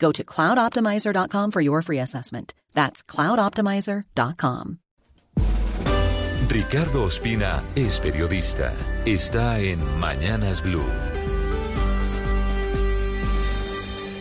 Go to cloudoptimizer.com for your free assessment. That's cloudoptimizer.com. Ricardo Ospina es periodista. Está en Mañanas Blue.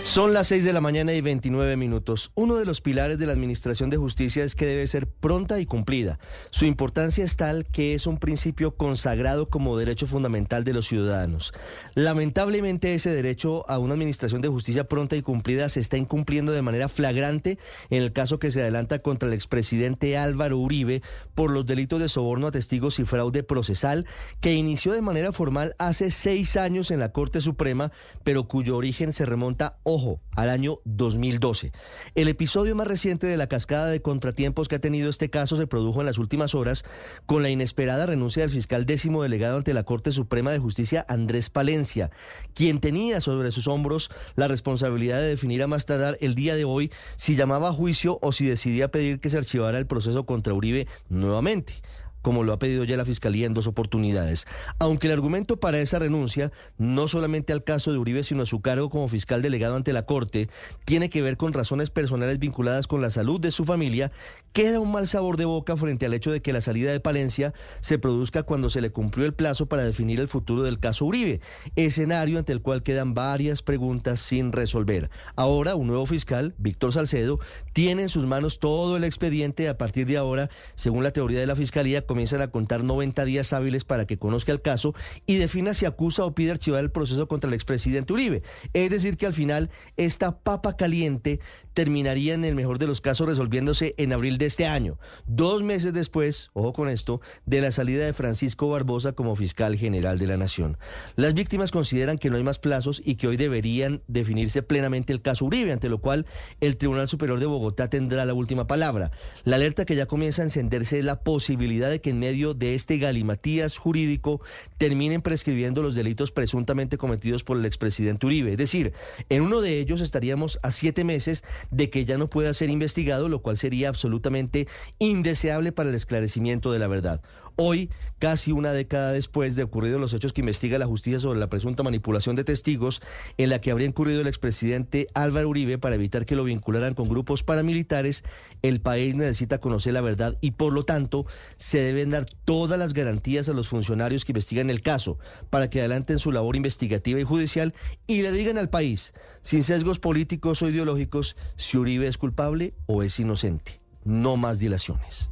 Son las 6 de la mañana y 29 minutos. Uno de los pilares de la Administración de Justicia es que debe ser pronta y cumplida. Su importancia es tal que es un principio consagrado como derecho fundamental de los ciudadanos. Lamentablemente ese derecho a una Administración de Justicia pronta y cumplida se está incumpliendo de manera flagrante en el caso que se adelanta contra el expresidente Álvaro Uribe por los delitos de soborno a testigos y fraude procesal que inició de manera formal hace seis años en la Corte Suprema, pero cuyo origen se remonta, ojo, al año 2012. El episodio más reciente de la cascada de contratiempos que ha tenido este caso se produjo en las últimas horas con la inesperada renuncia del fiscal décimo delegado ante la Corte Suprema de Justicia, Andrés Palencia, quien tenía sobre sus hombros la responsabilidad de definir a más tardar el día de hoy si llamaba a juicio o si decidía pedir que se archivara el proceso contra Uribe nuevamente como lo ha pedido ya la Fiscalía en dos oportunidades. Aunque el argumento para esa renuncia, no solamente al caso de Uribe, sino a su cargo como fiscal delegado ante la Corte, tiene que ver con razones personales vinculadas con la salud de su familia, queda un mal sabor de boca frente al hecho de que la salida de Palencia se produzca cuando se le cumplió el plazo para definir el futuro del caso Uribe, escenario ante el cual quedan varias preguntas sin resolver. Ahora, un nuevo fiscal, Víctor Salcedo, tiene en sus manos todo el expediente a partir de ahora, según la teoría de la Fiscalía, comienzan a contar 90 días hábiles para que conozca el caso y defina si acusa o pide archivar el proceso contra el expresidente Uribe. Es decir, que al final esta papa caliente terminaría en el mejor de los casos resolviéndose en abril de este año, dos meses después, ojo con esto, de la salida de Francisco Barbosa como fiscal general de la Nación. Las víctimas consideran que no hay más plazos y que hoy deberían definirse plenamente el caso Uribe, ante lo cual el Tribunal Superior de Bogotá tendrá la última palabra. La alerta que ya comienza a encenderse es la posibilidad que en medio de este galimatías jurídico terminen prescribiendo los delitos presuntamente cometidos por el expresidente Uribe. Es decir, en uno de ellos estaríamos a siete meses de que ya no pueda ser investigado, lo cual sería absolutamente indeseable para el esclarecimiento de la verdad. Hoy, casi una década después de ocurridos los hechos que investiga la justicia sobre la presunta manipulación de testigos, en la que habría incurrido el expresidente Álvaro Uribe para evitar que lo vincularan con grupos paramilitares, el país necesita conocer la verdad y por lo tanto se deben dar todas las garantías a los funcionarios que investigan el caso para que adelanten su labor investigativa y judicial y le digan al país, sin sesgos políticos o ideológicos, si Uribe es culpable o es inocente. No más dilaciones.